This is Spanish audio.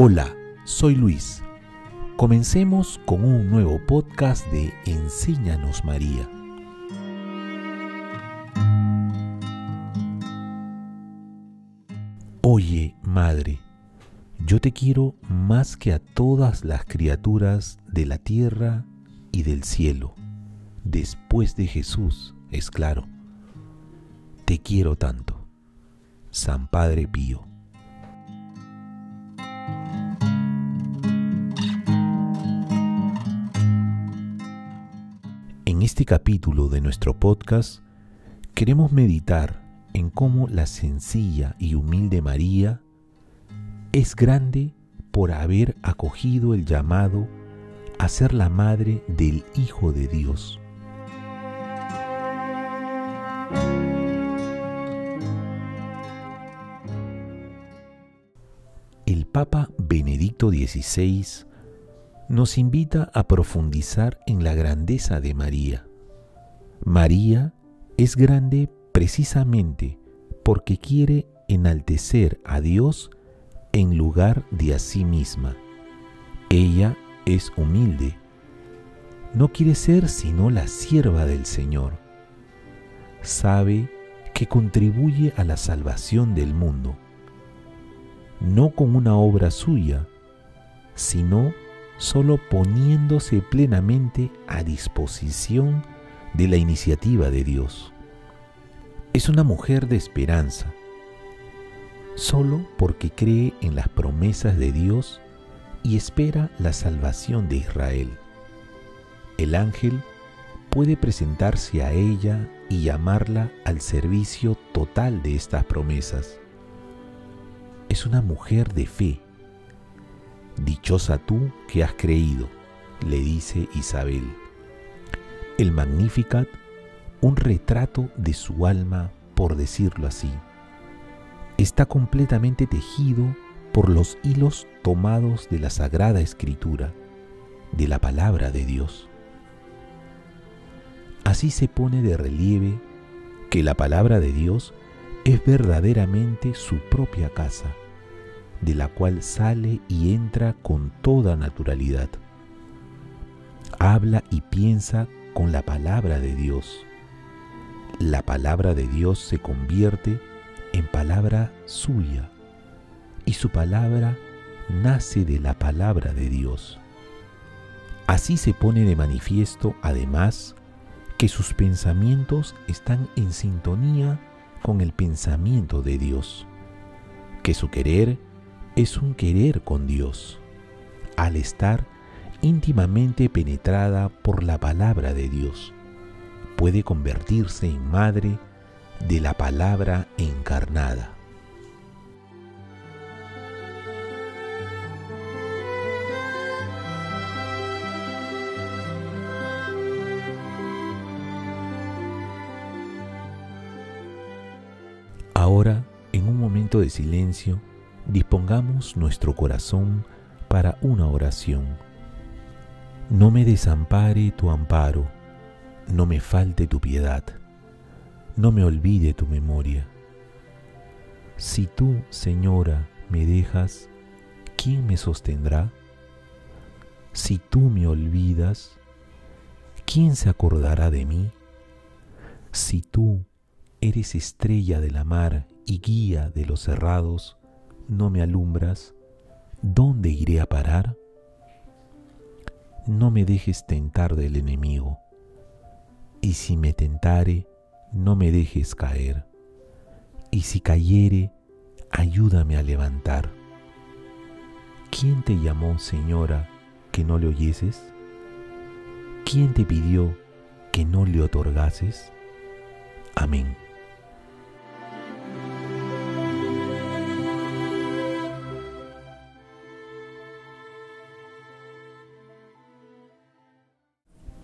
Hola, soy Luis. Comencemos con un nuevo podcast de Enséñanos María. Oye, Madre, yo te quiero más que a todas las criaturas de la tierra y del cielo, después de Jesús, es claro. Te quiero tanto. San Padre Pío. En este capítulo de nuestro podcast queremos meditar en cómo la sencilla y humilde María es grande por haber acogido el llamado a ser la madre del Hijo de Dios. El Papa Benedicto XVI nos invita a profundizar en la grandeza de María. María es grande precisamente porque quiere enaltecer a Dios en lugar de a sí misma. Ella es humilde. No quiere ser sino la sierva del Señor. Sabe que contribuye a la salvación del mundo, no con una obra suya, sino solo poniéndose plenamente a disposición de la iniciativa de Dios. Es una mujer de esperanza, solo porque cree en las promesas de Dios y espera la salvación de Israel. El ángel puede presentarse a ella y llamarla al servicio total de estas promesas. Es una mujer de fe Dichosa tú que has creído, le dice Isabel. El Magnificat, un retrato de su alma, por decirlo así, está completamente tejido por los hilos tomados de la Sagrada Escritura, de la palabra de Dios. Así se pone de relieve que la palabra de Dios es verdaderamente su propia casa de la cual sale y entra con toda naturalidad. Habla y piensa con la palabra de Dios. La palabra de Dios se convierte en palabra suya y su palabra nace de la palabra de Dios. Así se pone de manifiesto, además, que sus pensamientos están en sintonía con el pensamiento de Dios, que su querer es un querer con Dios, al estar íntimamente penetrada por la palabra de Dios. Puede convertirse en madre de la palabra encarnada. Ahora, en un momento de silencio, dispongamos nuestro corazón para una oración. No me desampare tu amparo, no me falte tu piedad, no me olvide tu memoria. Si tú, Señora, me dejas, ¿quién me sostendrá? Si tú me olvidas, ¿quién se acordará de mí? Si tú eres estrella de la mar y guía de los cerrados, no me alumbras, ¿dónde iré a parar? No me dejes tentar del enemigo, y si me tentare, no me dejes caer, y si cayere, ayúdame a levantar. ¿Quién te llamó, Señora, que no le oyeses? ¿Quién te pidió que no le otorgases? Amén.